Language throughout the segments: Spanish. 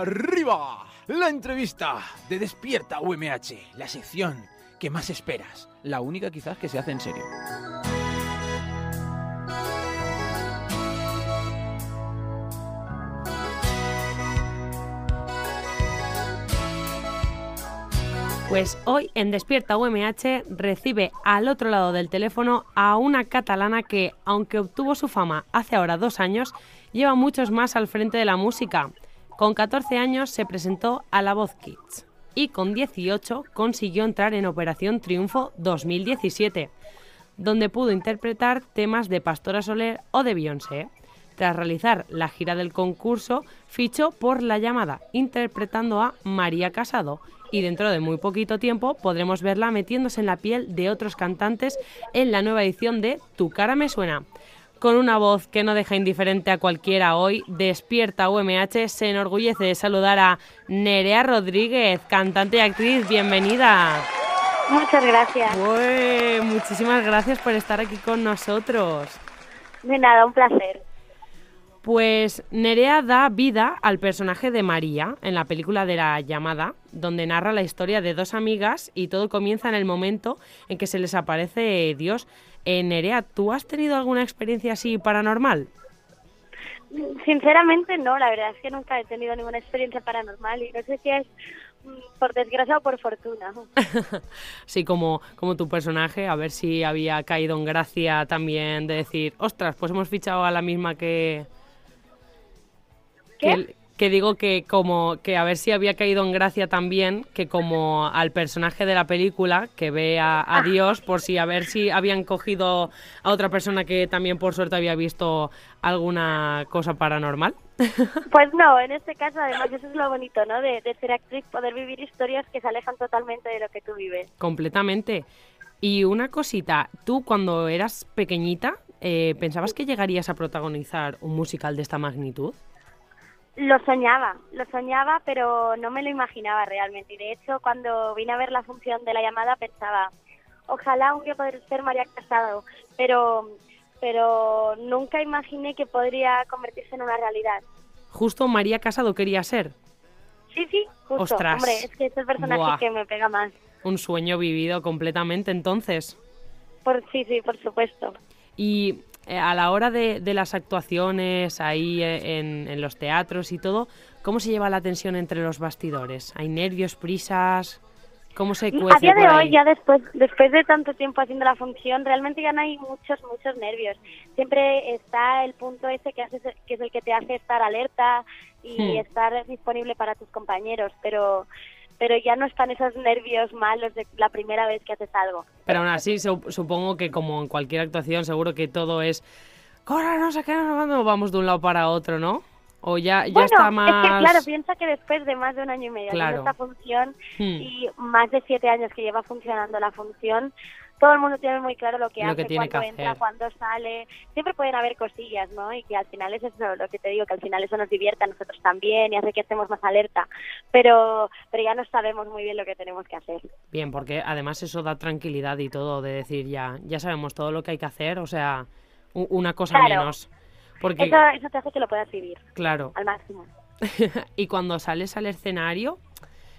Arriba, la entrevista de Despierta UMH, la sección que más esperas, la única quizás que se hace en serio. Pues hoy en Despierta UMH recibe al otro lado del teléfono a una catalana que, aunque obtuvo su fama hace ahora dos años, lleva muchos más al frente de la música. Con 14 años se presentó a La Voz Kids y con 18 consiguió entrar en Operación Triunfo 2017, donde pudo interpretar temas de Pastora Soler o de Beyoncé. Tras realizar la gira del concurso, fichó por La Llamada, interpretando a María Casado, y dentro de muy poquito tiempo podremos verla metiéndose en la piel de otros cantantes en la nueva edición de Tu cara me suena. Con una voz que no deja indiferente a cualquiera hoy, Despierta UMH se enorgullece de saludar a Nerea Rodríguez, cantante y actriz. Bienvenida. Muchas gracias. muchísimas gracias por estar aquí con nosotros. De nada, un placer. Pues Nerea da vida al personaje de María en la película de la llamada, donde narra la historia de dos amigas y todo comienza en el momento en que se les aparece Dios. Eh, Nerea, ¿tú has tenido alguna experiencia así paranormal? Sinceramente no, la verdad es que nunca he tenido ninguna experiencia paranormal y no sé si es mm, por desgracia o por fortuna. sí, como, como tu personaje, a ver si había caído en gracia también de decir, ostras, pues hemos fichado a la misma que, que, digo que como que a ver si había caído en gracia también que como al personaje de la película que ve a, ah. Dios por si a ver si habían cogido a otra persona que también por suerte había visto alguna cosa paranormal. Pues no, en este caso además eso es lo bonito, ¿no? De, ser actriz, poder vivir historias que se alejan totalmente de lo que tú vives. Completamente. Y una cosita, tú cuando eras pequeñita, eh, ¿pensabas que llegarías a protagonizar un musical de esta magnitud? Lo soñaba, lo soñaba, pero no me lo imaginaba realmente. Y de hecho, cuando vine a ver la función de la llamada, pensaba, ojalá un día poder ser María Casado, pero, pero nunca imaginé que podría convertirse en una realidad. Justo María Casado quería ser. Sí, sí, justo. Hombre, es que es el personaje que me pega más. Un sueño vivido completamente, entonces. Por, sí, sí, por supuesto. Y a la hora de, las actuaciones ahí eh, en, los teatros y todo, ¿cómo se lleva la tensión entre los bastidores? ¿Hay nervios, prisas? ¿Cómo se cuece A día de hoy, ya después, después de tanto tiempo haciendo la función, realmente ya no hay muchos, muchos nervios. Siempre está el punto ese que, hace, que es el que te hace estar alerta y hmm. estar disponible para tus compañeros, pero pero ya no están esos nervios malos de la primera vez que haces algo. Pero aún así, supongo que como en cualquier actuación, seguro que todo es, corra, no sé qué, no, vamos de un lado para otro, ¿no? O ya, ya está más... Es que, claro, piensa que después de más de un año y medio de esta función hmm. y más de siete años que lleva funcionando la función, todo el mundo tiene muy claro lo que hace, cuándo entra, cuándo sale. Siempre pueden haber cosillas, ¿no? Y que al final es eso lo que te digo, que al final eso nos divierte a nosotros también y hace que estemos más alerta. Pero, pero ya no sabemos muy bien lo que tenemos que hacer. Bien, porque además eso da tranquilidad y todo, de decir ya, ya sabemos todo lo que hay que hacer, o sea, una cosa menos. Porque... Eso, eso te hace que lo puedas vivir. Claro. Al máximo. y cuando sales al escenario,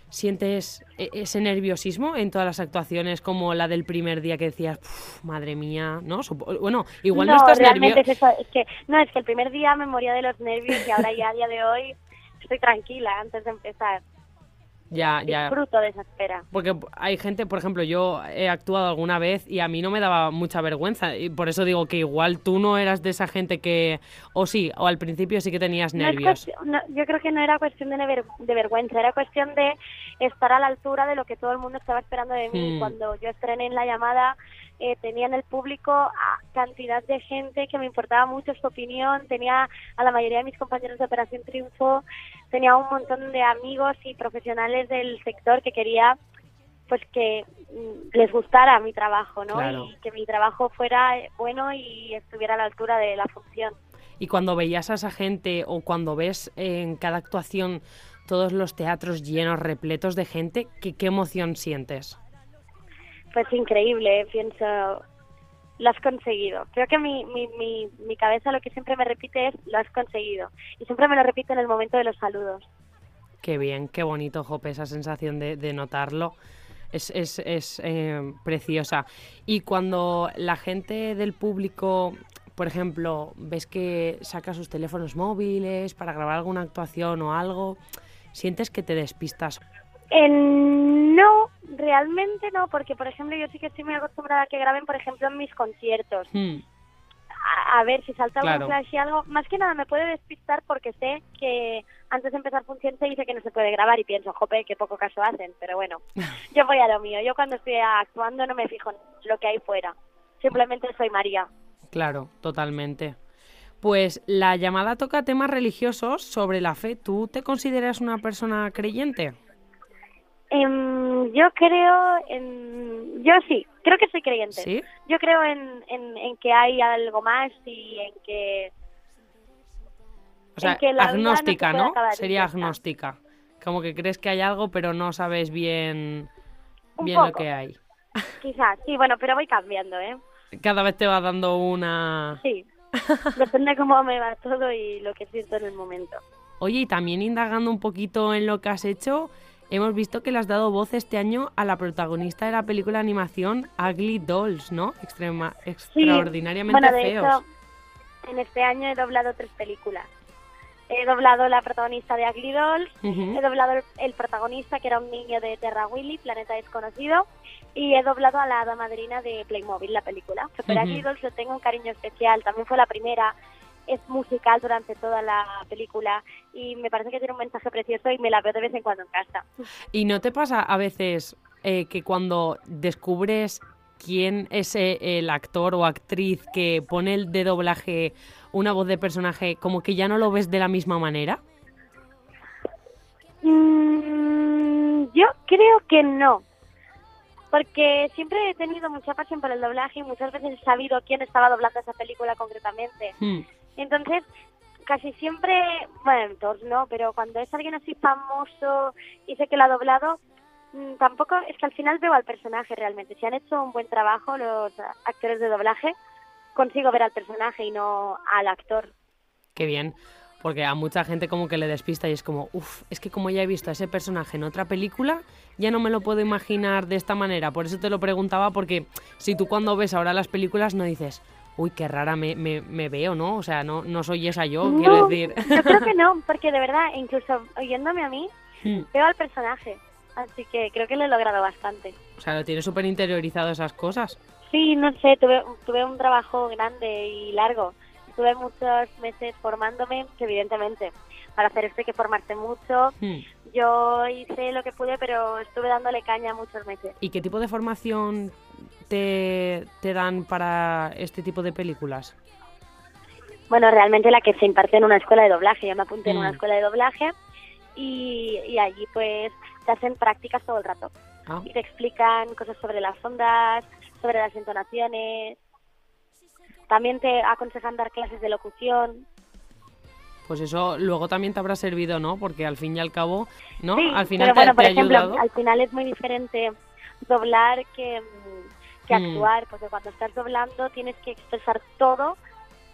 ¿Sientes e-, ese nerviosismo en todas las actuaciones como la del primer día que decías, madre mía, ¿no? Bueno, igual no, estás nervioso. Es, es que, no, es que el primer día me moría de los nervios y ahora ya a día de hoy estoy tranquila antes de empezar. Ya, ya. Fruto de esa espera. Porque hay gente, por ejemplo, yo he actuado alguna vez y a mí no me daba mucha vergüenza. Y por eso digo que igual tú no eras de esa gente que. O sí, o al principio sí que tenías nervios. yo creo que no era cuestión de, de, vergüenza, era cuestión de estar a la altura de lo que todo el mundo estaba esperando de mí. Hmm. Cuando yo estrené en la llamada, eh, tenía en el público a cantidad de gente que me importaba mucho su opinión, tenía a la mayoría de mis compañeros de Operación Triunfo, tenía un montón de amigos y profesionales del sector que quería pues que mm, les gustara mi trabajo, ¿no? Y que mi trabajo fuera bueno y estuviera a la altura de la función. Y cuando veías a esa gente o cuando ves en cada actuación todos los teatros llenos, repletos de gente, ¿qué, qué emoción sientes? Pues increíble, pienso, lo has conseguido. Creo que mi, mi, mi, mi cabeza lo que siempre me repite es, lo has conseguido. Y siempre me lo repito en el momento de los saludos. Qué bien, qué bonito, Jope, esa sensación de, de notarlo. Es, es, es eh, preciosa. Y cuando la gente del público, por ejemplo, ves que saca sus teléfonos móviles para grabar alguna actuación o algo, ¿sientes que te despistas? No, realmente no, porque por ejemplo yo sí que estoy muy acostumbrada a que graben, por ejemplo, en mis conciertos. Hmm, A, a ver si salta Claro. un flash y algo. Más que nada me puede despistar porque sé que antes de empezar función se dice que no se puede grabar y pienso, jope, qué poco caso hacen. Pero bueno, yo voy a lo mío. Yo cuando estoy actuando no me fijo en lo que hay fuera. Simplemente soy María. Claro, totalmente. Pues la llamada toca temas religiosos sobre la fe. ¿Tú te consideras una persona creyente? Em, yo creo en... Yo sí, creo que soy creyente. ¿Sí? Yo creo en, en, en que hay algo más y en que... O sea, En que la no se agnóstica, ¿no? y Sería agnóstica. Como que crees que hay algo, pero no sabes bien, Un bien lo que hay. Quizás, sí, bueno, pero voy cambiando, ¿eh? Cada vez te va dando una... Sí. Depende cómo me va todo y lo que siento en el momento. Oye, y también indagando un poquito en lo que has hecho, hemos visto que le has dado voz este año a la protagonista de la película de animación Ugly Dolls, ¿no? Extrema, Sí, extraordinariamente bueno, de feos. hecho, en este año he doblado tres películas. He doblado la protagonista de Ugly Dolls, he doblado el, el protagonista que era un niño de Terra Willy, Planeta Desconocido, y he doblado a la hada madrina de Playmobil, la película. Pero Ujú. Ugly Dolls le tengo un cariño especial, también fue la primera, es musical durante toda la película y me parece que tiene un mensaje precioso y me la veo de vez en cuando en casa. ¿Y no te pasa a veces eh, que cuando descubres quién es eh, el actor o actriz que pone el de doblaje una voz de personaje, como que ya no lo ves de la misma manera? Mm, yo creo que no. Porque siempre he tenido mucha pasión por el doblaje y muchas veces he sabido quién estaba doblando esa película concretamente. Hmm. Entonces, casi siempre, bueno, todos no, pero cuando es alguien así famoso y sé que lo ha doblado, mm, tampoco es que al final veo al personaje realmente. Si han hecho un buen trabajo los actores de doblaje, consigo ver al personaje y no al actor. Qué bien. Porque a mucha gente como que le despista y es como, uff, es que como ya he visto a ese personaje en otra película, ya no me lo puedo imaginar de esta manera. Por eso te lo preguntaba, porque si tú cuando ves ahora las películas no dices, uy, qué rara me, me, me veo, ¿no? O sea, no, no soy esa yo, quiero No, decir. Yo creo que no, porque de verdad, incluso oyéndome a mí, Hmm. veo al personaje. Así que creo que lo he logrado bastante. o sea, lo tienes súper interiorizado esas cosas. Sí, no sé, tuve, tuve un trabajo grande y largo. Estuve muchos meses formándome, que evidentemente para hacer esto hay que formarse mucho. Hmm. Yo hice lo que pude, pero estuve dándole caña muchos meses. ¿Y qué tipo de formación te, te dan para este tipo de películas? Bueno, realmente la que se imparte en una escuela de doblaje. Yo me apunté en una Mm. escuela de doblaje y, y allí pues te hacen prácticas todo el rato. Ah, y te explican cosas sobre las ondas, sobre las entonaciones. También te aconsejan dar clases de locución. pues eso luego también te habrá servido, ¿no? Porque al fin y al cabo, ¿no? Sí, al final pero te, bueno, te por ha ejemplo, ayudado. al final es muy diferente doblar que, que Mm. actuar, porque cuando estás doblando tienes que expresar todo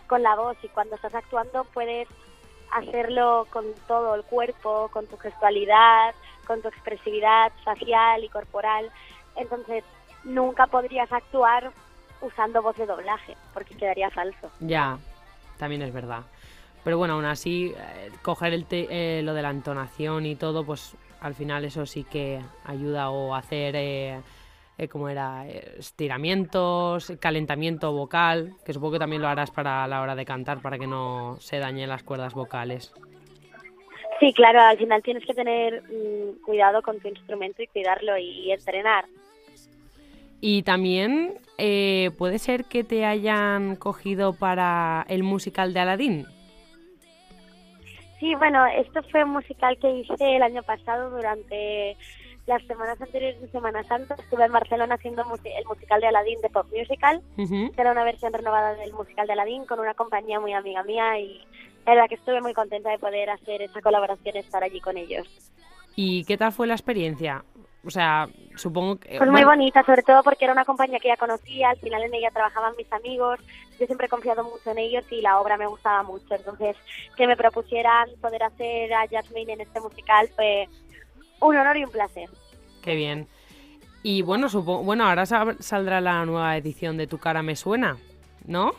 con la voz y cuando estás actuando puedes hacerlo con todo el cuerpo, con tu gestualidad, con tu expresividad facial y corporal. Entonces, nunca podrías actuar usando voz de doblaje, porque quedaría falso. Ya, también es verdad. Pero bueno, aún así, eh, coger el te- eh, lo de la entonación y todo, pues al final eso sí que ayuda o hacer, eh, eh, como era, Eh, estiramientos, calentamiento vocal, que supongo que también lo harás para la hora de cantar, para que no se dañen las cuerdas vocales. Sí, claro, al final tienes que tener mm, cuidado con tu instrumento y cuidarlo y entrenar. Y también eh, puede ser que te hayan cogido para el musical de Aladdin. Sí, bueno, esto fue un musical que hice el año pasado durante las semanas anteriores de Semana Santa. Estuve en Barcelona haciendo el musical de Aladdin de Pop Musical, Ujú. que era una versión renovada del musical de Aladdin con una compañía muy amiga mía y la verdad que estuve muy contenta de poder hacer esa colaboración y estar allí con ellos. ¿Y qué tal fue la experiencia? o sea, supongo que... Pues muy bonita, sobre todo porque era una compañía que ya conocía, al final en ella trabajaban mis amigos, yo siempre he confiado mucho en ellos y la obra me gustaba mucho, entonces que me propusieran poder hacer a Jasmine en este musical fue un honor y un placer. Qué bien. Y bueno, supongo, bueno, ahora saldrá la nueva edición de Tu cara me suena, ¿no?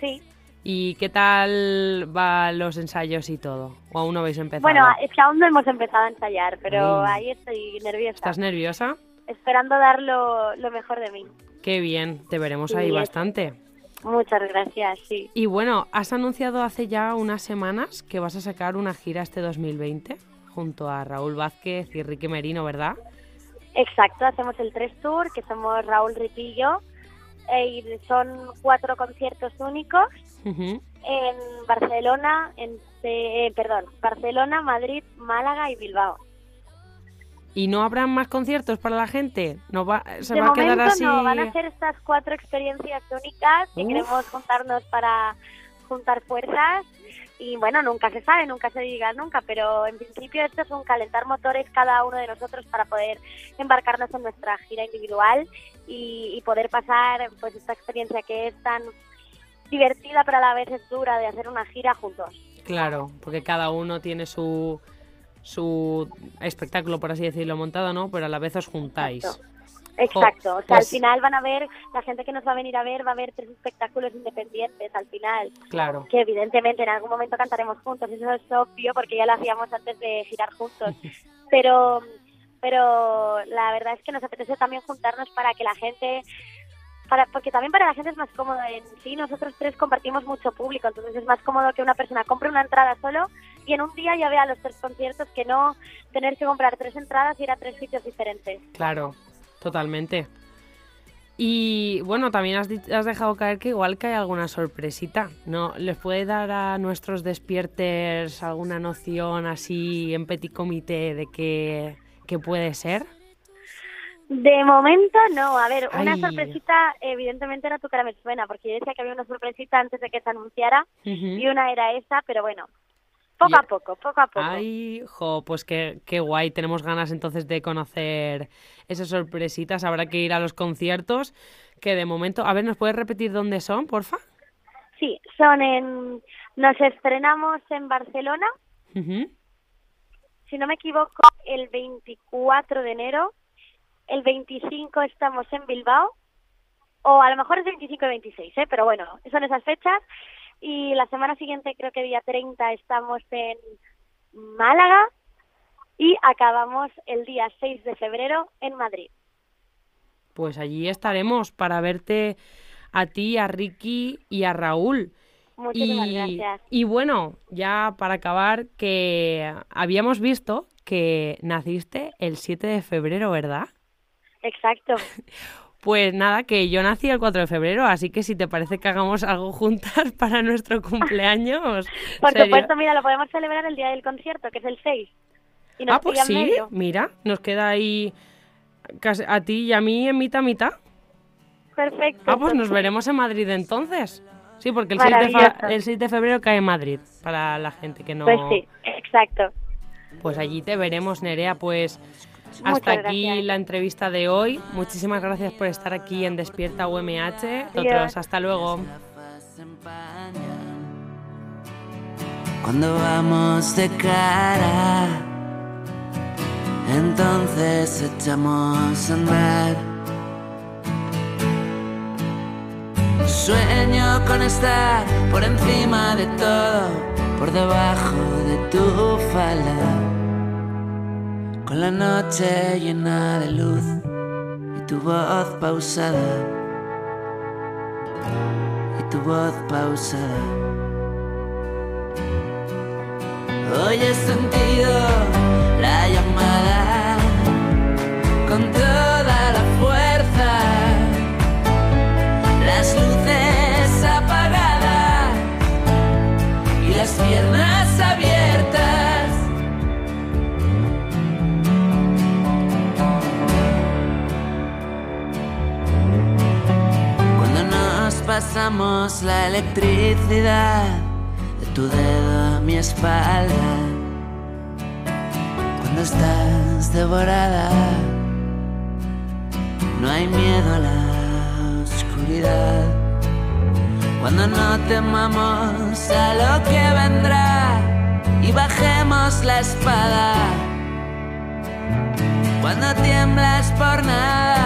Sí. ¿Y qué tal van los ensayos y todo? ¿O aún no habéis empezado? Bueno, es que aún no hemos empezado a ensayar, pero ahí estoy nerviosa. ¿Estás nerviosa? Esperando dar lo, mejor de mí. Qué bien, te veremos ahí bastante. Muchas gracias, sí. Y bueno, has anunciado hace ya unas semanas que vas a sacar una gira este 2020 junto a Raúl Vázquez y Ricky Merino, ¿verdad? Exacto, hacemos el tres tour, que somos Raúl Ripillo, y son cuatro conciertos únicos en Barcelona, en eh, perdón, Barcelona, Madrid, Málaga y Bilbao. ¿Y no habrán más conciertos para la gente? ¿No va, se de va a quedar así? No, van a ser estas cuatro experiencias únicas y queremos juntarnos para juntar fuerzas y bueno, nunca se sabe, nunca se diga nunca, pero en principio esto es un calentar motores cada uno de nosotros para poder embarcarnos en nuestra gira individual y, poder pasar pues esta experiencia que es tan divertida pero a la vez es dura de hacer una gira juntos. Claro, porque cada uno tiene su su espectáculo, por así decirlo, montado, ¿no? Pero a la vez os juntáis. Exacto, o sea, al final van a ver, la gente que nos va a venir a ver va a ver tres espectáculos independientes al final. Claro. Que evidentemente en algún momento cantaremos juntos, eso es obvio porque ya lo hacíamos antes de girar juntos. pero, pero la verdad es que nos apetece también juntarnos para que la gente para, porque también para la gente es más cómodo. En sí, nosotros tres compartimos mucho público, entonces es más cómodo que una persona compre una entrada solo y en un día ya vea los tres conciertos que no tener que comprar tres entradas y ir a tres sitios diferentes. Claro, Totalmente. Y bueno, también has, has, dejado caer que igual que hay alguna sorpresita, ¿no? ¿Les puede dar a nuestros despierters alguna noción así en petit comité de qué, puede ser? De momento no, a ver, una sorpresita evidentemente era tu cara me suena, porque yo decía que había una sorpresita antes de que se anunciara y una era esa, pero bueno, poco a poco, poco a poco. Ay, jo, pues qué, qué guay. Tenemos ganas entonces de conocer esas sorpresitas. Habrá que ir a los conciertos, que de momento... A ver, ¿nos puedes repetir dónde son, porfa? Sí, son en... Nos estrenamos en Barcelona. Si no me equivoco, el 24 de enero. El 25 estamos en Bilbao. O a lo mejor es 25 y 26, ¿eh? Pero bueno, son esas fechas y la semana siguiente, creo que día 30, estamos en Málaga y acabamos el día 6 de febrero en Madrid. Pues allí estaremos para verte a ti, a Ricky y a Raúl. Muchísimas gracias. Y bueno, ya para acabar, que habíamos visto que naciste el 7 de febrero, ¿verdad? Exacto. Pues nada, que yo nací el 4 de febrero, así que si te parece que hagamos algo juntas para nuestro cumpleaños. Por supuesto, mira, lo podemos celebrar el día del concierto, que es el 6. ah, pues sí, mira, nos queda ahí a ti y a mí en mitad mitad. Perfecto. Ah, pues nos veremos en Madrid entonces. Sí, porque el 6, de el 6 de febrero cae en Madrid, para la gente que no... Pues sí, exacto. Pues allí te veremos, Nerea, pues hasta aquí la entrevista de hoy. Muchísimas gracias por estar aquí en Despierta UMH. Otros, hasta luego. Cuando vamos de cara, entonces echamos a andar. Sueño con estar por encima de todo, por debajo de tu falda con la noche llena de luz y tu voz pausada, y tu voz pausada. Hoy he sentido la llamada pasamos la electricidad de tu dedo a mi espalda. Cuando estás devorada No hay miedo a la oscuridad. Cuando no temamos a lo que vendrá y bajemos la espada. Cuando tiemblas por nada,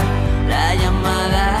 la llamada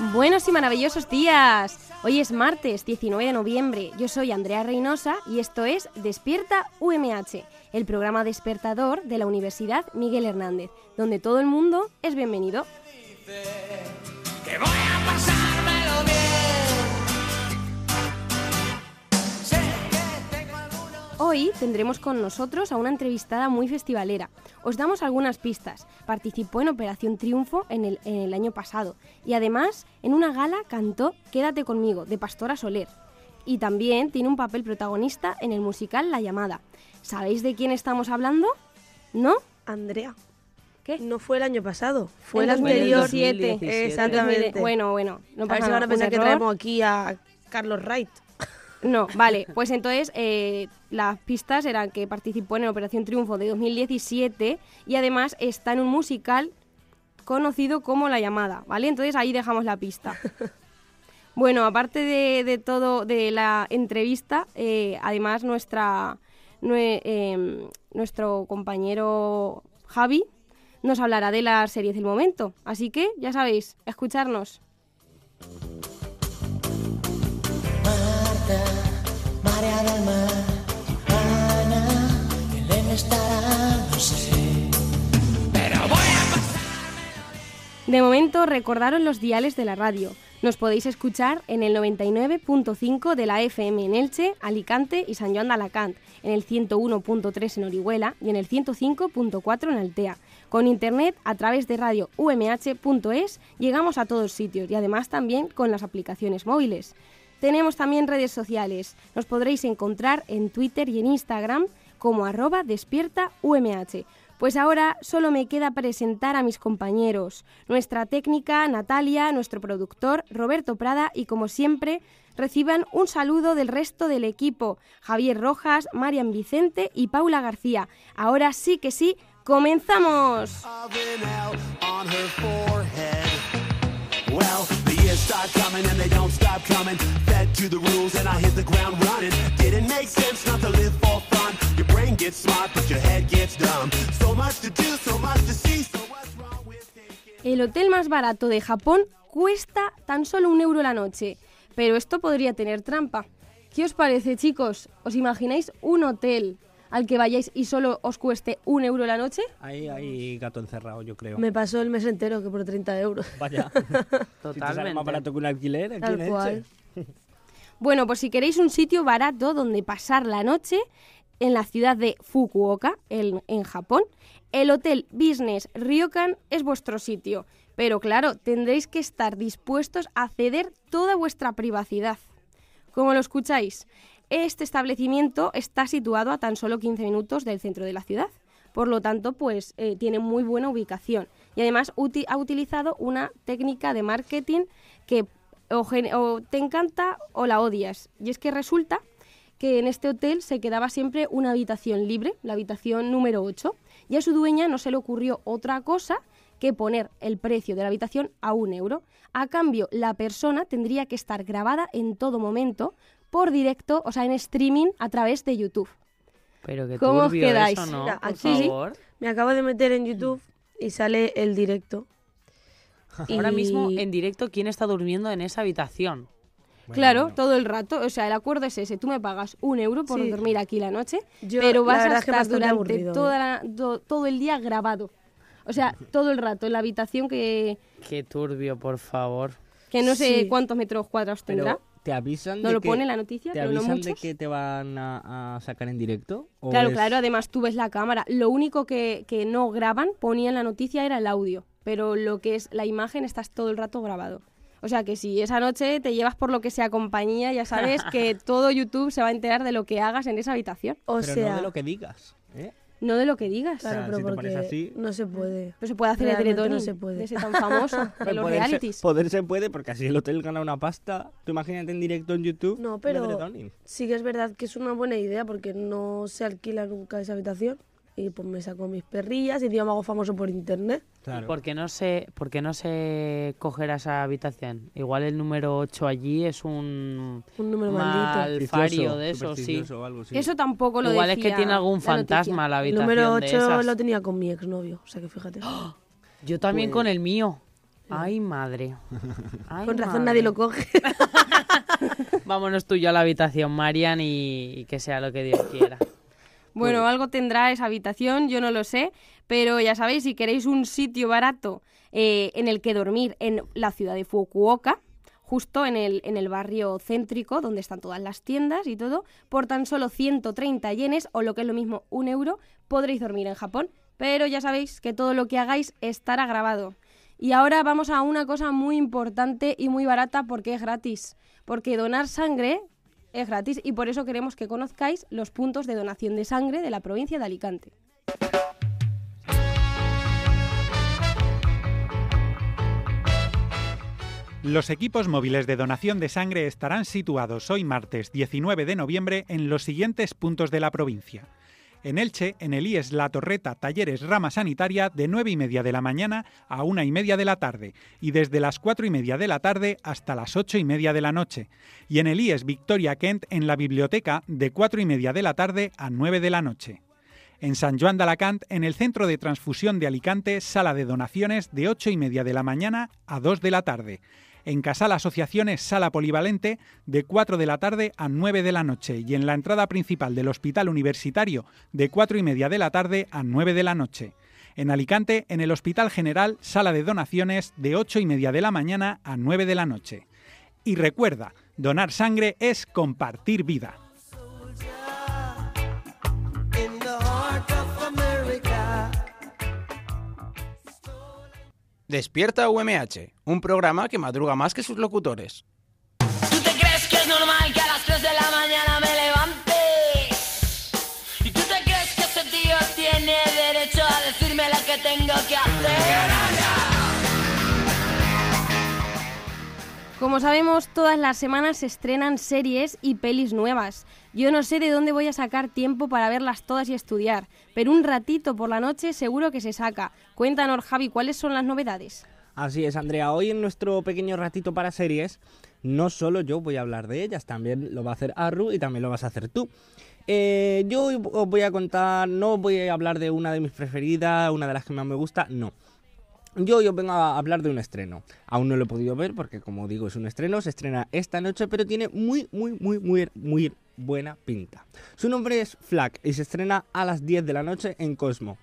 Buenos y maravillosos días. Hoy es martes 19 de noviembre. Yo soy Andrea Reynosa y esto es Despierta UMH, el programa despertador de la Universidad Miguel Hernández, donde todo el mundo es bienvenido. Voy a pasármelo Hoy tendremos con nosotros a una entrevistada muy festivalera. Os damos algunas pistas. Participó en Operación Triunfo en el, en el año pasado y además en una gala cantó Quédate conmigo de Pastora Soler. Y también tiene un papel protagonista en el musical La llamada. ¿Sabéis de quién estamos hablando? ¿No? Andrea. ¿Qué? No fue el año pasado, fue En el anterior. 2017. Exactamente. Bueno, bueno, no a ver pasa si van nada. a pensar un que traemos aquí a Carlos Wright. No, vale, pues entonces eh, las pistas eran que participó en Operación Triunfo de 2017 y además está en un musical conocido como La Llamada, ¿vale? Entonces ahí dejamos la pista. Bueno, aparte de, de todo, de la entrevista, eh, además nuestra, nue- em, nuestro compañero Javi nos hablará de las series del momento. Así que, ya sabéis, escucharnos. De momento, recordaros los diales de la radio. Nos podéis escuchar en el 99.5 de la FM en Elche, Alicante y San Joan de Alacant, en el 101.3 en Orihuela y en el 105.4 en Altea. Con internet a través de radio umh.es llegamos a todos sitios y además también con las aplicaciones móviles. Tenemos también redes sociales. Nos podréis encontrar en Twitter y en Instagram como arroba despierta. Pues ahora solo me queda presentar a mis compañeros, nuestra técnica Natalia, nuestro productor Roberto Prada y como siempre reciban un saludo del resto del equipo, Javier Rojas, Marian Vicente y Paula García. Ahora sí que sí, comenzamos. Years start coming and they don't stop coming. Fed to the rules and I hit the ground running. Didn't make sense not to live for fun. Your brain gets smart, but your head gets dumb. So much to do, so much to see. So what's wrong with taking? El hotel más barato de Japón cuesta tan solo un euro la noche, pero esto podría tener trampa. ¿Qué os parece, chicos? ¿Os imagináis un hotel al que vayáis y solo os cueste un euro la noche? Ahí hay gato encerrado, yo creo. Me pasó el mes entero que por 30 euros. Vaya. Si te sale Totalmente. más barato que un alquiler aquí Tal en cual. Bueno, pues si queréis un sitio barato donde pasar la noche en la ciudad de Fukuoka, en, en Japón, el Hotel Business Ryokan es vuestro sitio. Pero claro, tendréis que estar dispuestos a ceder toda vuestra privacidad. Como lo escucháis, este establecimiento está situado a tan solo 15 minutos del centro de la ciudad. Por lo tanto, pues eh, tiene muy buena ubicación. Y además ha utilizado una técnica de marketing que o, o te encanta o la odias. Y es que resulta que en este hotel se quedaba siempre una habitación libre, la habitación número 8, y a su dueña no se le ocurrió otra cosa que poner el precio de la habitación a un euro. A cambio, la persona tendría que estar grabada en todo momento por directo, o sea, en streaming a través de YouTube. Pero que ¿Cómo os quedáis? eso, ¿no? Mira, Por aquí favor. Me acabo de meter en YouTube y sale el directo. Ahora mismo, en directo, ¿quién está durmiendo en esa habitación? claro, todo el rato. O sea, el acuerdo es ese. Tú me pagas un euro por Sí. dormir aquí la noche, Yo, pero vas a verdad es que estar durante aburrido, toda ¿eh? la- do- todo el día grabado. O sea, todo el rato en la habitación que, Qué turbio, por favor. que no sé Sí. cuántos metros cuadrados tendrá. Pero te avisan No de lo que, pone en la noticia, ¿Te pero no avisan de que te van a, a sacar en directo? ¿O Claro, es- claro, además tú ves la cámara. Lo único que, que no graban, ponía en la noticia, era el audio. Pero lo que es la imagen, estás todo el rato grabado. O sea que si esa noche te llevas por lo que sea compañía, ya sabes que todo YouTube se va a enterar de lo que hagas en esa habitación. O Pero sea, no de lo que digas. ¿eh? No de lo que digas. claro, sea, pero si te pones porque así- no se puede. Pero se puede hacer el Realmente Teletón no se puede. de ese tan famoso, de los Poder se- realities. poder se puede porque así el hotel gana una pasta. Tú imagínate en directo en YouTube. No, pero sí que es verdad que es una buena idea porque no se alquila nunca esa habitación. Y pues me saco mis perrillas y encima me hago famoso por internet. Claro. ¿Por qué no se, por qué no se cogerá esa habitación? Igual el número 8 allí es un Un número malfario de eso, sí. algo. Eso tampoco lo Igual es que tiene algún la fantasma noticia. la El habitación número de 8 esas. lo tenía con mi exnovio. O sea que fíjate. Yo también Pues- con el mío. Ay, madre. Ay, Con razón madre. nadie lo coge. Vámonos tú y yo a la habitación, Marian, y, y que sea lo que Dios quiera. Bueno, algo tendrá esa habitación, yo no lo sé, pero ya sabéis, si queréis un sitio barato eh, en el que dormir en la ciudad de Fukuoka, justo en el, en el barrio céntrico, donde están todas las tiendas y todo, por tan solo 130 yenes, o lo que es lo mismo, un euro, podréis dormir en Japón. Pero ya sabéis que todo lo que hagáis estará grabado. Y ahora vamos a una cosa muy importante y muy barata porque es gratis. Porque donar sangre es gratis y por eso queremos que conozcáis los puntos de donación de sangre de la provincia de Alicante. Los equipos móviles de donación de sangre estarán situados hoy martes 19 de noviembre en los siguientes puntos de la provincia. En Elche, en el IES La Torreta Talleres Rama Sanitaria, de 9 y media de la mañana a una y media de la tarde, y desde las 4 y media de la tarde hasta las 8 y media de la noche. Y en el IES Victoria Kent, en la biblioteca, de 4 y media de la tarde a 9 de la noche. En San Joan de Alacant, en el Centro de Transfusión de Alicante, sala de donaciones de 8 y media de la mañana a 2 de la tarde. En Casal Asociaciones Sala Polivalente de 4 de la tarde a 9 de la noche y en la entrada principal del Hospital Universitario de 4 y media de la tarde a 9 de la noche. En Alicante, en el Hospital General Sala de Donaciones de 8 y media de la mañana a 9 de la noche. Y recuerda, donar sangre es compartir vida. Despierta UMH, un programa que madruga más que sus locutores. ¿Tú te crees que es normal que a las 3 de la mañana me levante? ¿Y tú te crees que ese tío tiene derecho a decirme lo que tengo que hacer? Como sabemos, todas las semanas se estrenan series y pelis nuevas. Yo no sé de dónde voy a sacar tiempo para verlas todas y estudiar, pero un ratito por la noche seguro que se saca. Cuéntanos, Javi, ¿cuáles son las novedades? Así es, Andrea. Hoy en nuestro pequeño ratito para series, no solo yo voy a hablar de ellas, también lo va a hacer Arru y también lo vas a hacer tú. Eh, yo os voy a contar, no voy a hablar de una de mis preferidas, una de las que más me gusta, no. Yo hoy os vengo a hablar de un estreno. Aún no lo he podido ver porque, como digo, es un estreno. Se estrena esta noche, pero tiene muy, muy, muy, muy, muy buena pinta. Su nombre es Flag y se estrena a las 10 de la noche en Cosmo.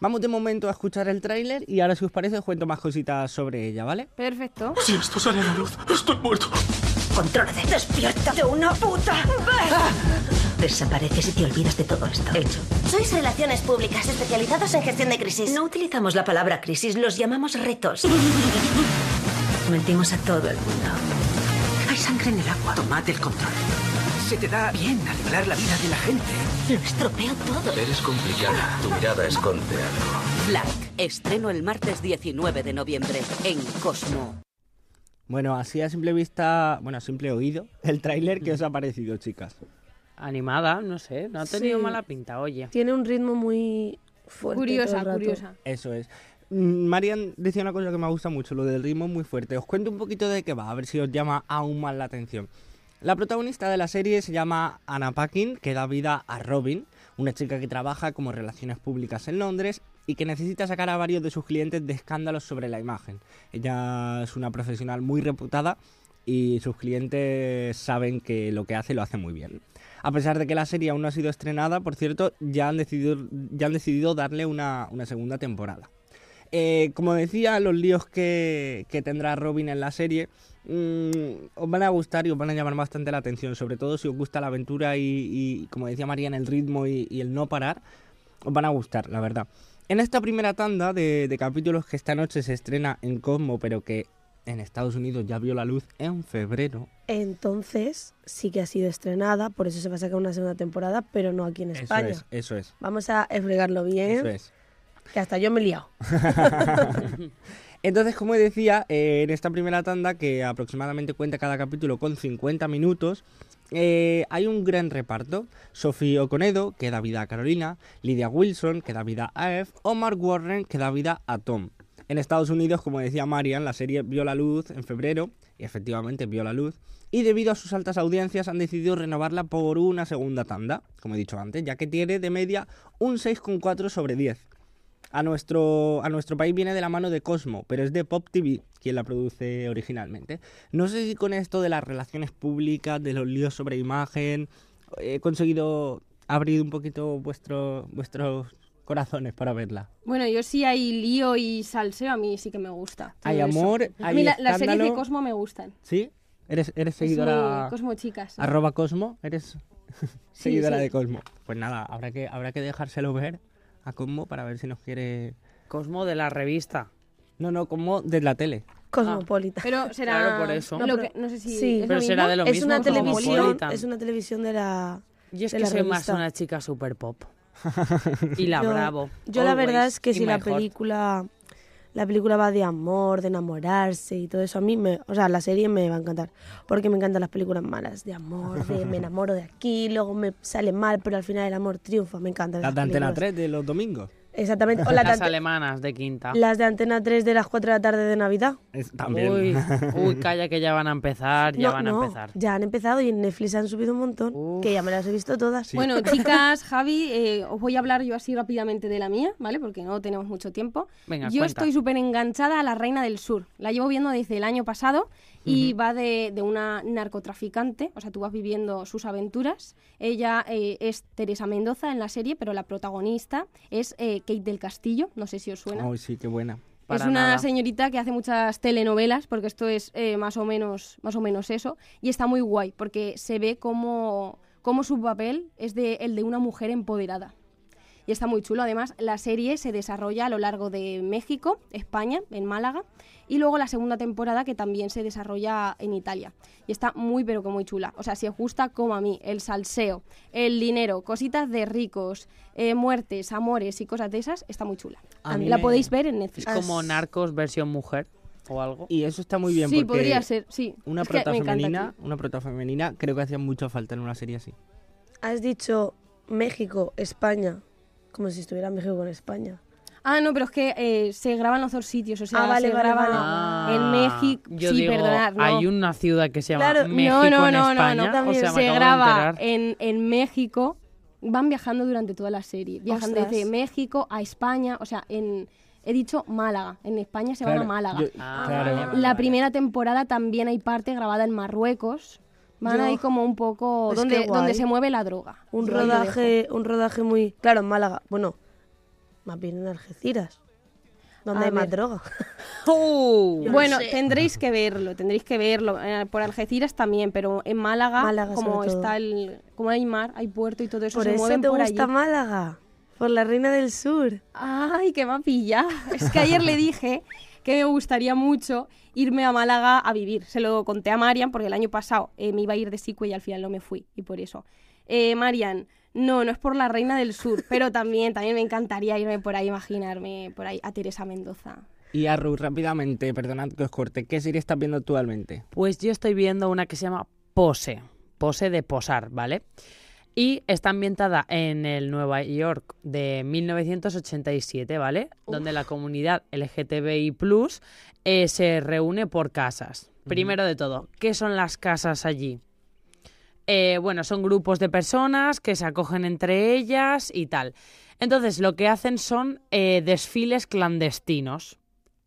Vamos de momento a escuchar el tráiler y ahora, si os parece, os cuento más cositas sobre ella, ¿vale? Perfecto. Si esto sale a la luz, estoy muerto. Contrólate. Despierta de una puta vez. Desapareces y te olvidas de todo esto. Hecho. Sois relaciones públicas especializados en gestión de crisis. No utilizamos la palabra crisis, los llamamos retos. Mentimos a todo el mundo. Hay sangre en el agua. Tomad el control. Se te da bien arreglar la vida de la gente. Lo estropeo todo. Eres complicada. Tu mirada esconde algo. Black. Estreno el martes 19 de noviembre en Cosmo. Bueno, así a simple vista, bueno, a simple oído, el tráiler que os ha parecido, chicas. Animada, no sé, no ha tenido Sí. mala pinta, oye. Tiene un ritmo muy fuerte. Curiosa, curiosa. Eso es. Mm, Marian decía una cosa que me gusta mucho, lo del ritmo muy fuerte. Os cuento un poquito de qué va, a ver si os llama aún más la atención. La protagonista de la serie se llama Anna Paquin, que da vida a Robin, una chica que trabaja como relaciones públicas en Londres y que necesita sacar a varios de sus clientes de escándalos sobre la imagen. Ella es una profesional muy reputada y sus clientes saben que lo que hace lo hace muy bien. A pesar de que la serie aún no ha sido estrenada, por cierto, ya han decidido, ya han decidido darle una, una segunda temporada. Eh, como decía, los líos que, que tendrá Robin en la serie mm, os van a gustar y os van a llamar bastante la atención, sobre todo si os gusta la aventura y, como decía María, el ritmo y, y el no parar, os van a gustar, la verdad. En esta primera tanda de, de capítulos que esta noche se estrena en Cosmo, pero que en Estados Unidos ya vio la luz en febrero, Entonces, sí que ha sido estrenada, por eso se va a sacar una segunda temporada, pero no aquí en eso España. es, eso es, Vamos a explicarlo bien, eso es. que hasta yo me he liado. Entonces, como decía, eh, en esta primera tanda, que aproximadamente cuenta cada capítulo con 50 minutos, eh, hay un gran reparto. Sophie Oconedo, que da vida a Carolina, Lydia Wilson, que da vida a Eve, o Mark Warren, que da vida a Tom. En Estados Unidos, como decía Marian, la serie vio la luz en febrero, y efectivamente vio la luz, y debido a sus altas audiencias han decidido renovarla por una segunda tanda, como he dicho antes, ya que tiene de media un 6,4 sobre 10. A nuestro, a nuestro país viene de la mano de Cosmo, pero es de Pop TV quien la produce originalmente. No sé si con esto de las relaciones públicas, de los líos sobre imagen, he conseguido abrir un poquito vuestro, vuestros corazones para verla. Bueno, yo sí hay lío y salseo, a mí sí que me gusta. Hay eso. amor, A hay mí la- las series de. Cosmo me gustan. ¿Sí? ¿Eres, eres Es seguidora muy Cosmo chicas. sí. arroba Cosmo? ¿Eres Sí, seguidora sí. de Cosmo? Pues nada, habrá que, habrá que dejárselo ver a Cosmo para ver si nos quiere... Cosmo de la revista. No, no, Cosmo de la tele. Cosmopolita. Pero será... Claro, por eso. No, que- pero- no sé si... sí. ¿es Pero será de lo es mismo. una televisión, es una televisión de la Y es que soy más una chica super pop. Y la Yo- bravo. Yo la verdad es que si la película la película va de amor, de enamorarse y todo eso a mí me, o sea, la serie me va a encantar, porque me encantan las películas malas de amor, de me enamoro de aquí, luego me sale mal, pero al final el amor triunfa, me encantan. Las esas de Antena películas. 3 de los domingos. Exactamente. O las, de Las alemanas de quinta. las de Antena 3 de las 4 de la tarde de Navidad. Es- también. Uy, uy, calla que ya van a empezar, ya No, van no, a empezar. Ya han empezado y en Netflix han subido un montón, que ya me las he visto todas. Bueno, chicas, Javi, eh, os voy a hablar yo así rápidamente de la mía, ¿vale? Porque no tenemos mucho tiempo. Venga, yo cuenta. estoy súper enganchada a la Reina del Sur. La llevo viendo desde el año pasado y va de, de una narcotraficante, o sea, tú vas viviendo sus aventuras. Ella eh, es Teresa Mendoza en la serie, pero la protagonista es eh, Kate del Castillo, no sé si os suena. Ay, sí, qué buena. Para es una nada. señorita que hace muchas telenovelas, porque esto es eh, más, o menos, más o menos eso, y está muy guay, porque se ve como, como su papel es de, el de una mujer empoderada. Y está muy chulo. Además, la serie se desarrolla a lo largo de México, España, en Málaga, y luego la segunda temporada que también se desarrolla en Italia. Y está muy, pero que muy chula. O sea, si os gusta como a mí, el salseo, el dinero, cositas de ricos, eh, muertes, amores y cosas de esas, está muy chula. A mí la me- podéis ver en Es Netflix. como Narcos versión mujer. o algo. Y eso está muy bien Sí, porque podría ser, sí. Una Es prota femenina, una prota femenina creo que hacía mucha falta en una serie así. Has dicho México, España, como si estuviera México con España. Ah, no, pero es que eh, se graban los dos sitios, o sea, Ah, vale, se vale, graban vale. en México. Yo sí, digo, perdonad, no. hay una ciudad que se llama Claro, México no, no, en no, España. no, no, o también sea, se graba en, en México. Van viajando durante toda la serie. Viajan Ostras. desde México a España, o sea, en he dicho Málaga. En España se van Claro, a Málaga. yo- Ah, claro. vale, la vale. primera temporada también hay parte grabada en Marruecos. Van Yo- ahí como un poco donde, donde se mueve la droga. Un rodaje, un rodaje muy claro en Málaga. Bueno, más bien en Algeciras, donde A hay más droga. Bueno, tendréis que verlo, tendréis que verlo. Eh, por Algeciras también, pero en Málaga, Málaga, como sobre todo. está el, como hay mar, hay puerto y todo eso, Por se eso mueven te por gusta allí. Málaga, por la reina del sur. Ay, que me ha pillado. Es que ayer le dije que me gustaría mucho irme a Málaga a vivir. Se lo conté a Marian porque el año pasado eh, me iba a ir de Sicue y al final no me fui. Y por eso. Eh, Marian, no, no es por la Reina del Sur, pero también, también me encantaría irme por ahí, imaginarme por ahí a Teresa Mendoza. Y Arru, rápidamente, perdonad que os corte, ¿qué serie estás viendo actualmente? Pues yo estoy viendo una que se llama Pose, Pose de posar, ¿vale? Y está ambientada en el Nueva York de 1987, ¿vale? Donde la comunidad LGTBI eh, se reúne por casas. Primero de todo, ¿qué son las casas allí? Eh, bueno, son grupos de personas que se acogen entre ellas y tal. Entonces, lo que hacen son eh, desfiles clandestinos.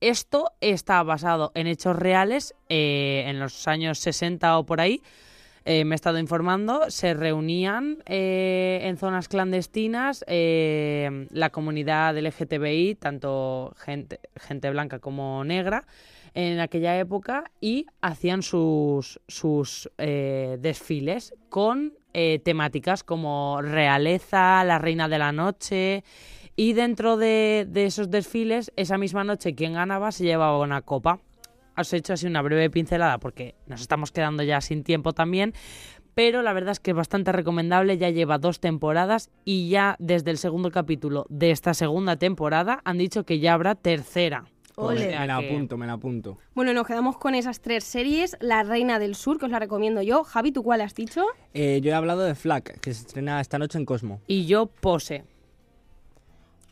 Esto está basado en hechos reales eh, en los años 60 o por ahí. me he estado informando, se reunían en zonas clandestinas la comunidad LGTBI, tanto gente blanca como negra, en aquella época y hacían sus, sus eh, desfiles con eh, temáticas como realeza, la reina de la noche y dentro de, de esos desfiles, esa misma noche quien ganaba se llevaba una copa. Os he hecho así una breve pincelada porque nos estamos quedando ya sin tiempo también, pero la verdad es que es bastante recomendable, ya lleva dos temporadas y ya desde el segundo capítulo de esta segunda temporada han dicho que ya habrá tercera. Me la que- apunto, me la apunto. Bueno, nos quedamos con esas tres series. La Reina del Sur, que os la recomiendo yo. Javi, ¿tú cuál has dicho? Eh, yo he hablado de Flack, que se estrena esta noche en Cosmo. Y yo pose.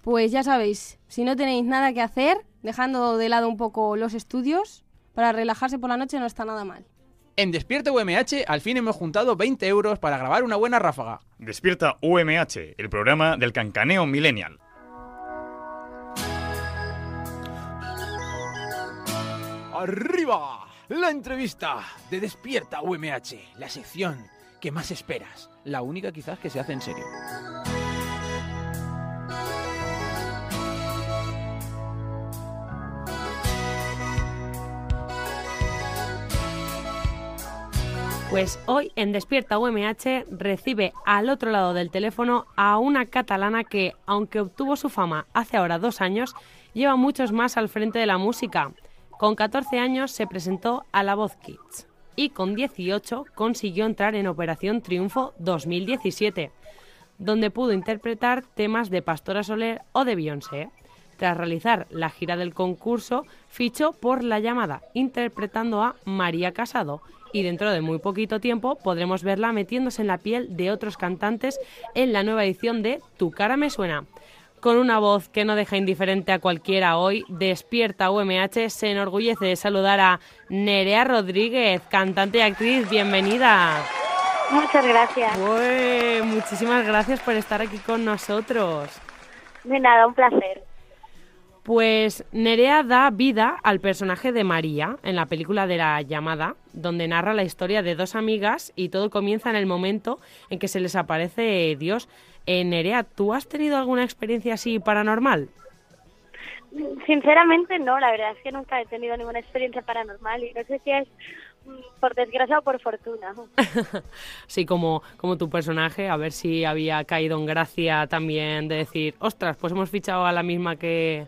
Pues ya sabéis, si no tenéis nada que hacer, dejando de lado un poco los estudios, para relajarse por la noche no está nada mal. En Despierta UMH al fin hemos juntado 20 euros para grabar una buena ráfaga. Despierta UMH, el programa del cancaneo millennial. ¡Arriba! La entrevista de Despierta UMH, la sección que más esperas. La única quizás que se hace en serio. Pues hoy en Despierta UMH recibe al otro lado del teléfono a una catalana que, aunque obtuvo su fama hace ahora dos años, lleva muchos más al frente de la música. Con 14 años se presentó a La Voz Kids y con 18 consiguió entrar en Operación Triunfo 2017, donde pudo interpretar temas de Pastora Soler o de Beyoncé. Tras realizar la gira del concurso, fichó por La Llamada, interpretando a María Casado, y dentro de muy poquito tiempo podremos verla metiéndose en la piel de otros cantantes en la nueva edición de Tu cara me suena. Con una voz que no deja indiferente a cualquiera hoy, Despierta UMH se enorgullece de saludar a Nerea Rodríguez, cantante y actriz. Bienvenida. Muchas gracias. Muchísimas gracias por estar aquí con nosotros. De nada, un placer. Pues Nerea da vida al personaje de María en la película de la llamada, donde narra la historia de dos amigas y todo comienza en el momento en que se les aparece Dios. Eh, Nerea, ¿tú has tenido alguna experiencia así paranormal? Sinceramente no, la verdad es que nunca he tenido ninguna experiencia paranormal y no sé si es mm, por desgracia o por fortuna. Sí, como, como tu personaje, a ver si había caído en gracia también de decir, ostras, pues hemos fichado a la misma que...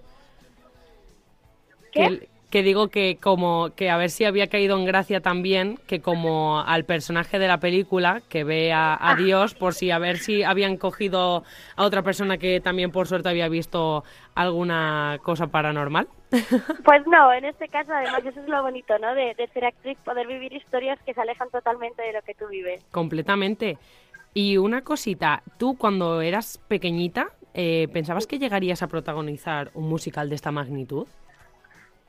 ¿Qué? que- que digo que como que a ver si había caído en gracia también que como al personaje de la película que ve a, a Dios por si a ver si habían cogido a otra persona que también por suerte había visto alguna cosa paranormal. Pues no, en este caso además eso es lo bonito, ¿no? De, de ser actriz, poder vivir historias que se alejan totalmente de lo que tú vives. Completamente. Y una cosita, tú cuando eras pequeñita, eh, ¿pensabas que llegarías a protagonizar un musical de esta magnitud?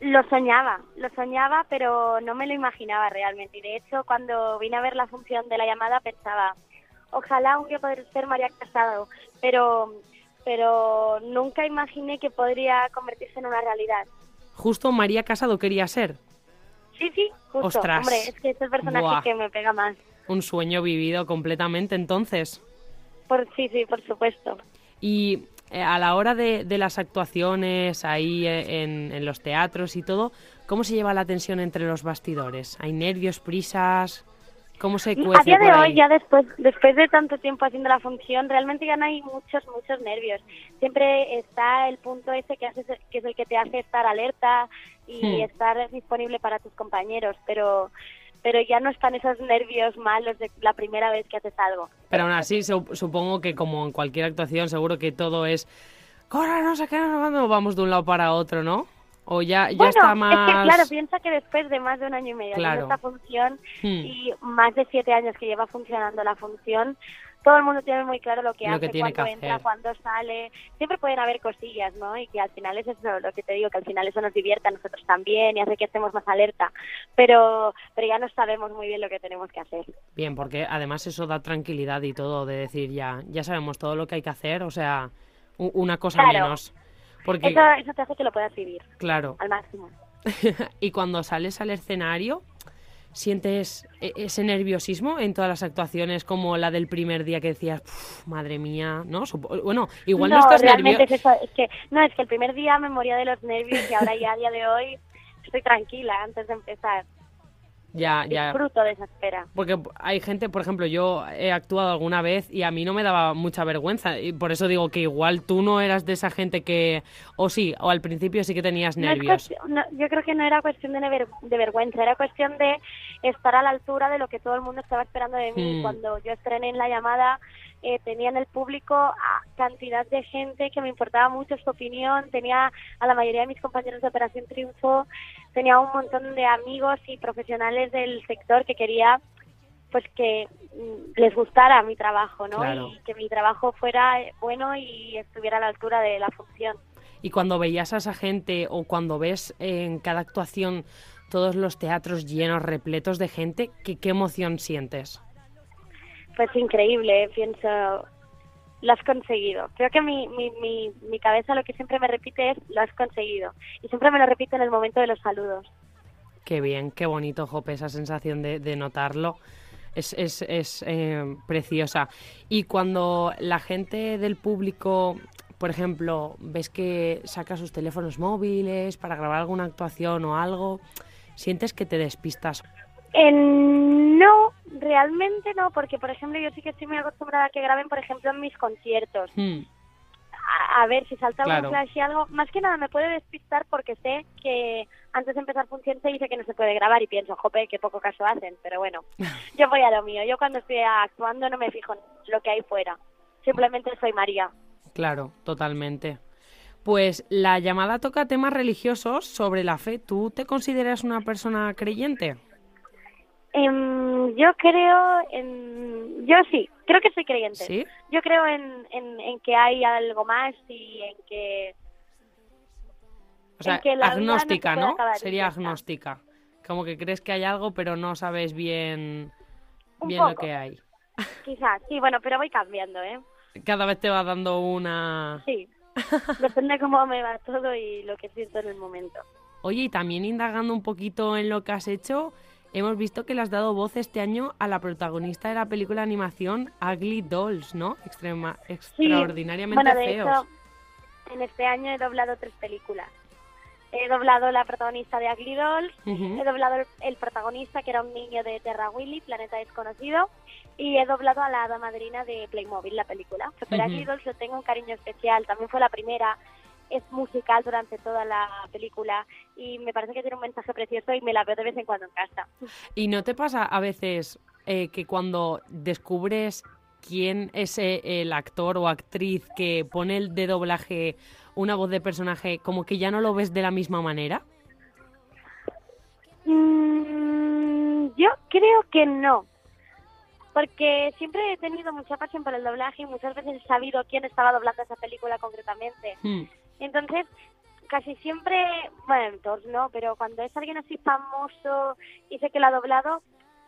Lo soñaba, lo soñaba, pero no me lo imaginaba realmente. Y de hecho, cuando vine a ver la función de la llamada, pensaba, ojalá un día poder ser María Casado, pero, pero nunca imaginé que podría convertirse en una realidad. Justo María Casado quería ser. Sí, sí, justo. Ostras. Hombre, es que es el personaje Buah. que me pega más. Un sueño vivido completamente entonces. Por, sí, sí, por supuesto. Y eh, a la hora de, de las actuaciones ahí eh, en, en los teatros y todo, ¿cómo se lleva la tensión entre los bastidores? ¿Hay nervios, prisas? ¿Cómo se cuece A día de hoy, ya después, después de tanto tiempo haciendo la función, realmente ya no hay muchos, muchos nervios. Siempre está el punto ese que, hace, que es el que te hace estar alerta y Hmm. estar disponible para tus compañeros, pero pero ya no están esos nervios malos de la primera vez que haces algo. Pero aún así, su- supongo que como en cualquier actuación, seguro que todo es... Corre, no sé qué, no sé cuándo", vamos de un lado para otro, ¿no? O ya, ya bueno, está más... es que claro, piensa que después de más de un año y medio Claro. esta función Hmm. y más de siete años que lleva funcionando la función, todo el mundo tiene muy claro lo que Lo hace, que cuándo que entra, cuándo sale. Siempre pueden haber cosillas, ¿no? Y que al final es eso lo que te digo, que al final eso nos divierte a nosotros también y hace que estemos más alerta. Pero, pero ya no sabemos muy bien lo que tenemos que hacer. Bien, porque además eso da tranquilidad y todo, de decir ya, ya sabemos todo lo que hay que hacer, o sea, una cosa Claro. menos. Porque, Eso, eso te hace que lo puedas vivir claro, al máximo. y cuando sales al escenario, ¿sientes e- ese nerviosismo en todas las actuaciones como la del primer día que decías, "Puf, madre mía, ¿no? Bueno, igual no, estás realmente nervioso. es es que no es que el primer día me moría de los nervios y ahora ya a día de hoy estoy tranquila antes de empezar. Ya, ya. Disfruto de esa espera. Porque hay gente, por ejemplo, yo he actuado alguna vez y a mí no me daba mucha vergüenza. Y por eso digo que igual tú no eras de esa gente que, o sí, o al principio sí que tenías No nervios. no, yo creo que no era cuestión de, de vergüenza, era cuestión de estar a la altura de lo que todo el mundo estaba esperando de mí. Cuando yo estrené en la llamada, eh, tenía en el público a cantidad de gente que me importaba mucho su opinión, tenía a la mayoría de mis compañeros de Operación Triunfo, tenía un montón de amigos y profesionales del sector que quería pues que mm, les gustara mi trabajo, ¿no? Claro. Y que mi trabajo fuera eh, bueno y estuviera a la altura de la función. Y cuando veías a esa gente o cuando ves en cada actuación todos los teatros llenos, repletos de gente, ¿qué, qué emoción sientes? Pues increíble, pienso, lo has conseguido. Creo que mi, mi, mi, mi cabeza lo que siempre me repite es, lo has conseguido. Y siempre me lo repito en el momento de los saludos. Qué bien, qué bonito, Jope, esa sensación de, de notarlo. Es, es, es eh, preciosa. Y cuando la gente del público, por ejemplo, ves que saca sus teléfonos móviles para grabar alguna actuación o algo, ¿sientes que te despistas? Eh, no, realmente no, porque por ejemplo yo sí que estoy muy acostumbrada a que graben, por ejemplo, en mis conciertos. Hmm, A, a ver si salta Claro. un flash y algo. Más que nada me puede despistar porque sé que antes de empezar función se dice que no se puede grabar y pienso, jope, qué poco caso hacen. Pero bueno, yo voy a lo mío. Yo cuando estoy actuando no me fijo en lo que hay fuera. Simplemente soy María. Claro, totalmente. Pues la llamada toca temas religiosos sobre la fe. ¿Tú te consideras una persona creyente? Em, yo creo en... Yo sí, creo que soy creyente. ¿Sí? Yo creo en, en, en que hay algo más y en que... O sea, que no agnóstica, ¿no? Sería agnóstica. Como que crees que hay algo, pero no sabes bien, Un bien lo que hay. Quizás, sí, bueno, pero voy cambiando, ¿eh? Cada vez te va dando una... Sí. Depende cómo me va todo y lo que siento en el momento. Oye, y también indagando un poquito en lo que has hecho, hemos visto que le has dado voz este año a la protagonista de la película de animación Ugly Dolls, ¿no? Extrema, Sí, extraordinariamente bueno, de feos. hecho, en este año he doblado tres películas. He doblado la protagonista de Ugly Dolls, he doblado el, el protagonista que era un niño de Terra Willy, Planeta Desconocido, y he doblado a la hada madrina de Playmobil, la película. Pero. Ugly Dolls le tengo un cariño especial, también fue la primera. es musical durante toda la película y me parece que tiene un mensaje precioso y me la veo de vez en cuando en casa. ¿Y no te pasa a veces eh, que cuando descubres quién es eh, el actor o actriz que pone el de doblaje una voz de personaje, como que ya no lo ves de la misma manera? Mm, yo creo que no, porque siempre he tenido mucha pasión por el doblaje y muchas veces he sabido quién estaba doblando esa película concretamente. Hmm. Entonces, casi siempre, bueno, todos no, pero cuando es alguien así famoso y sé que lo ha doblado,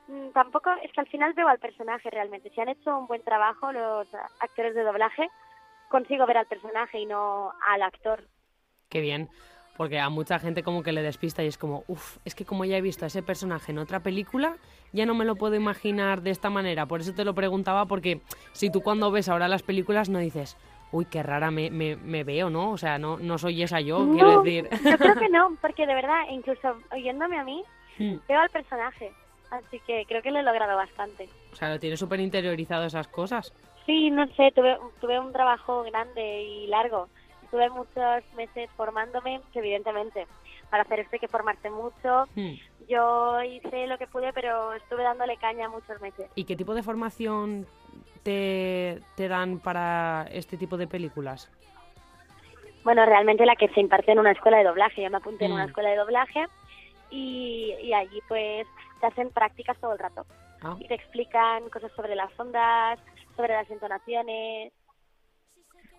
mm, tampoco es que al final veo al personaje realmente. Si han hecho un buen trabajo los actores de doblaje, consigo ver al personaje y no al actor. Qué bien. Porque a mucha gente como que le despista y es como, uff, es que como ya he visto a ese personaje en otra película, ya no me lo puedo imaginar de esta manera. Por eso te lo preguntaba, porque si tú cuando ves ahora las películas no dices, uy, qué rara me, me, me veo, ¿no? O sea, no, no soy esa yo, quiero decir. Yo creo que no, porque de verdad, incluso oyéndome a mí, Hmm. veo al personaje. Así que creo que lo he logrado bastante. O sea, lo tienes súper interiorizado esas cosas. Sí, no sé, tuve, tuve un trabajo grande y largo. Estuve muchos meses formándome, que evidentemente para hacer esto hay que formarse mucho. Hmm. Yo hice lo que pude, pero estuve dándole caña muchos meses. ¿Y qué tipo de formación te, te dan para este tipo de películas? Bueno, realmente la que se imparte en una escuela de doblaje. Yo me apunté en una Mm. escuela de doblaje y, y allí pues te hacen prácticas todo el rato. Ah. Y te explican cosas sobre las ondas, sobre las entonaciones.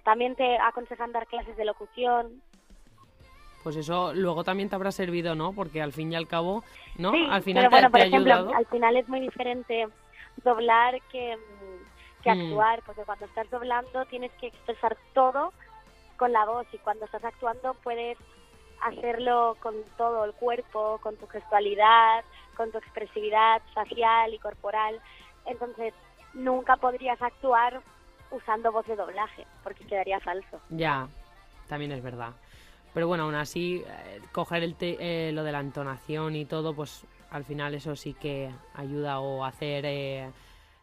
También te aconsejan dar clases de locución. Pues eso luego también te habrá servido, ¿no? Porque al fin y al cabo, ¿no? Sí, al final pero te, por te ha ejemplo, ayudado. al final es muy diferente doblar que, mm, que Mm. actuar, porque cuando estás doblando tienes que expresar todo con la voz y cuando estás actuando puedes hacerlo con todo el cuerpo, con tu gestualidad, con tu expresividad facial y corporal. Entonces, nunca podrías actuar usando voz de doblaje, porque quedaría falso. Ya, también es verdad. Pero bueno, aún así, eh, coger el te- eh, lo de la entonación y todo, pues al final eso sí que ayuda o hacer, eh,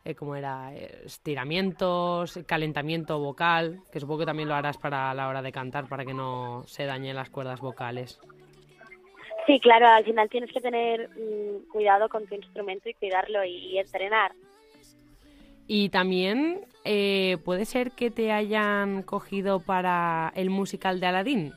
eh, como era, Eh, estiramientos, calentamiento vocal, que supongo que también lo harás para la hora de cantar, para que no se dañen las cuerdas vocales. Sí, claro, al final tienes que tener mm, cuidado con tu instrumento y cuidarlo y entrenar. Y también eh, puede ser que te hayan cogido para el musical de Aladdin.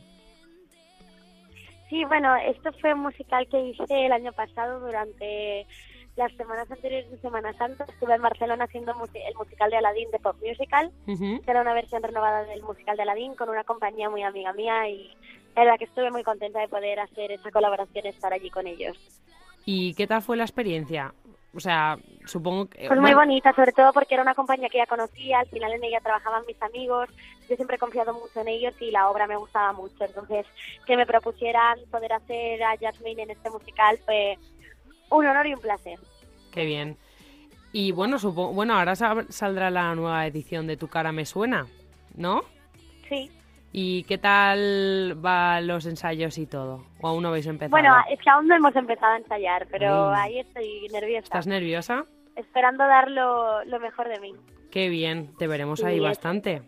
Sí, bueno, esto fue un musical que hice el año pasado durante las semanas anteriores de Semana Santa. Estuve en Barcelona haciendo el musical de Aladdin de Pop Musical, que era una versión renovada del musical de Aladdin con una compañía muy amiga mía y la verdad que estuve muy contenta de poder hacer esa colaboración y estar allí con ellos. ¿Y qué tal fue la experiencia? O sea, supongo que... Pues muy bueno, bonita, sobre todo porque era una compañía que ya conocía, al final en ella trabajaban mis amigos, yo siempre he confiado mucho en ellos y la obra me gustaba mucho, entonces que me propusieran poder hacer a Jasmine en este musical fue un honor y un placer. Qué bien. Y bueno, supongo, bueno, ahora saldrá la nueva edición de Tu cara me suena, ¿no? Sí. ¿Y qué tal van los ensayos y todo? ¿O aún no habéis empezado? Bueno, es que aún no hemos empezado a ensayar, pero Mm. ahí estoy nerviosa, ¿Estás nerviosa? esperando dar lo, lo mejor de mí. Qué bien, te veremos Sí, ahí bastante.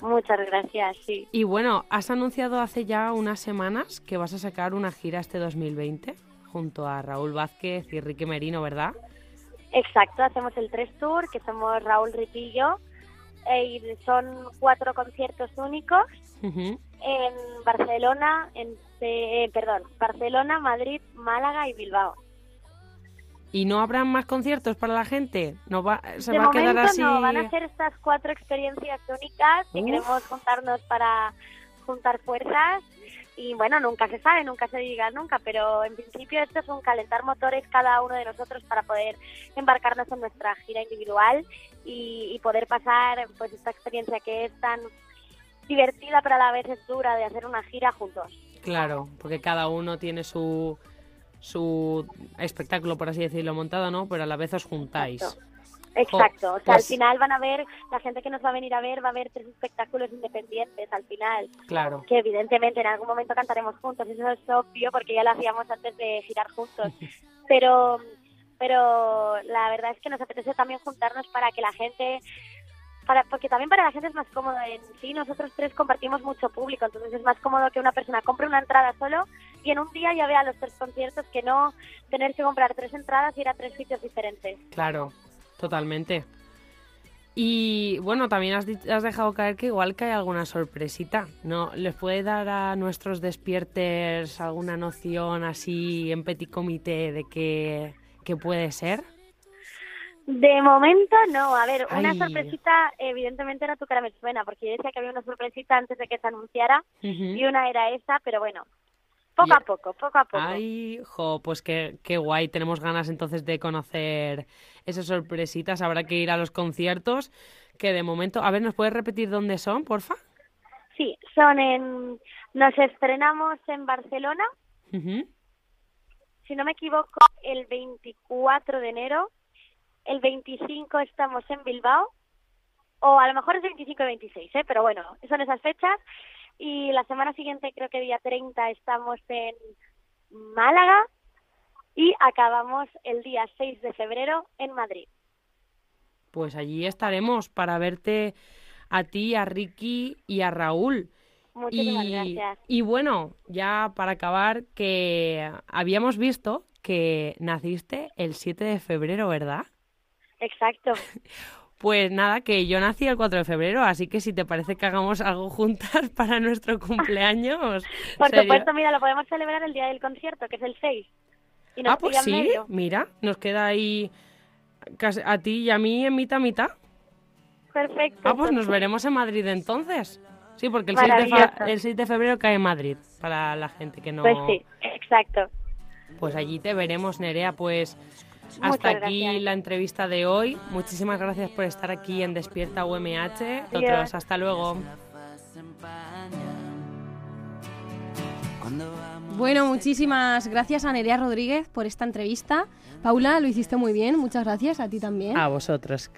Muchas gracias, sí. Y bueno, has anunciado hace ya unas semanas que vas a sacar una gira este 2020 junto a Raúl Vázquez y Ricky Merino, ¿verdad? Exacto, hacemos el tres tour, que somos Raúl Ritillo, e y son cuatro conciertos únicos En Barcelona, en eh, perdón, Barcelona, Madrid, Málaga y Bilbao. ¿Y no habrán más conciertos para la gente? ¿No va, ¿Se de va a quedar así? no, van a ser estas cuatro experiencias únicas Uf. queremos juntarnos para juntar fuerzas y bueno, nunca se sabe, nunca se diga nunca, pero en principio esto es un calentar motores cada uno de nosotros para poder embarcarnos en nuestra gira individual y, y poder pasar pues esta experiencia que es tan divertida pero a la vez es dura de hacer una gira juntos. Claro, porque cada uno tiene su su espectáculo, por así decirlo, montado, ¿no? Pero a la vez os juntáis. Exacto, o sea, pues- al final van a ver, la gente que nos va a venir a ver va a ver tres espectáculos independientes al final. Claro. que evidentemente en algún momento cantaremos juntos, eso es obvio porque ya lo hacíamos antes de girar juntos, pero pero la verdad es que nos apetece también juntarnos para que la gente para, porque también para la gente es más cómodo. En sí, nosotros tres compartimos mucho público, entonces es más cómodo que una persona compre una entrada solo y en un día ya vea los tres conciertos que no tener que comprar tres entradas y ir a tres sitios diferentes. Claro, totalmente. Y bueno, también has, has dejado caer que igual que hay alguna sorpresita, ¿no? ¿Les puede dar a nuestros despiertes alguna noción así en petit comité de qué, qué puede ser? De momento no, a ver, una sorpresita evidentemente era tu cara me suena, porque yo decía que había una sorpresita antes de que se anunciara y una era esa, pero bueno, poco a poco, poco a poco. Ay, jo, pues qué, qué guay. Tenemos ganas entonces de conocer esas sorpresitas. Habrá que ir a los conciertos, que de momento... A ver, ¿nos puedes repetir dónde son, porfa? Sí, son en... Nos estrenamos en Barcelona, si no me equivoco, el 24 de enero. El 25 estamos en Bilbao. O a lo mejor es 25 y 26, ¿eh? pero bueno, son esas fechas. Y la semana siguiente, creo que día 30, estamos en Málaga. Y acabamos el día 6 de febrero en Madrid. Pues allí estaremos para verte a ti, a Ricky y a Raúl. Muchísimas y, gracias. y bueno, ya para acabar, que habíamos visto que naciste el 7 de febrero, ¿verdad? Exacto. Pues nada, que yo nací el 4 de febrero, así que si te parece que hagamos algo juntas para nuestro cumpleaños. Por sería- supuesto, mira, lo podemos celebrar el día del concierto, que es el 6. Y nos Ah, pues sí, medio. mira, nos queda ahí casi- a ti y a mí en mitad mitad. Perfecto. Ah, pues nos veremos en Madrid entonces. Sí, porque el 6, de fa- Maravilloso. el 6 de febrero cae en Madrid, para la gente que no... Pues sí, exacto. Pues allí te veremos, Nerea. Pues hasta Muchas aquí gracias. la entrevista de hoy. Muchísimas gracias por estar aquí en Despierta UMH. Nosotros, hasta luego. Bueno, muchísimas gracias a Nerea Rodríguez por esta entrevista. Paula, lo hiciste muy bien, muchas gracias, a ti también. A vosotros.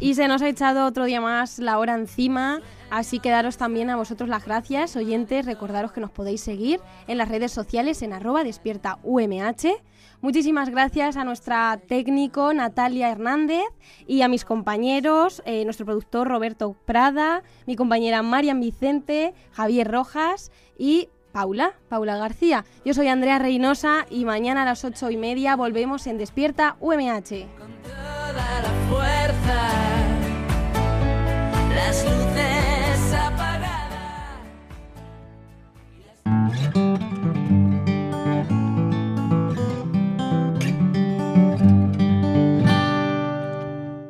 Y se nos ha echado otro día más la hora encima, así que daros también a vosotros las gracias, oyentes, recordaros que nos podéis seguir en las redes sociales en arroba despierta UMH. Muchísimas gracias a nuestra técnico Natalia Hernández y a mis compañeros, eh, nuestro productor Roberto Prada, mi compañera Marian Vicente, Javier Rojas y Paula, Paula García. Yo soy Andrea Reynosa y mañana a las ocho y media volvemos en Despierta UMH. fuerza, las luces apagadas.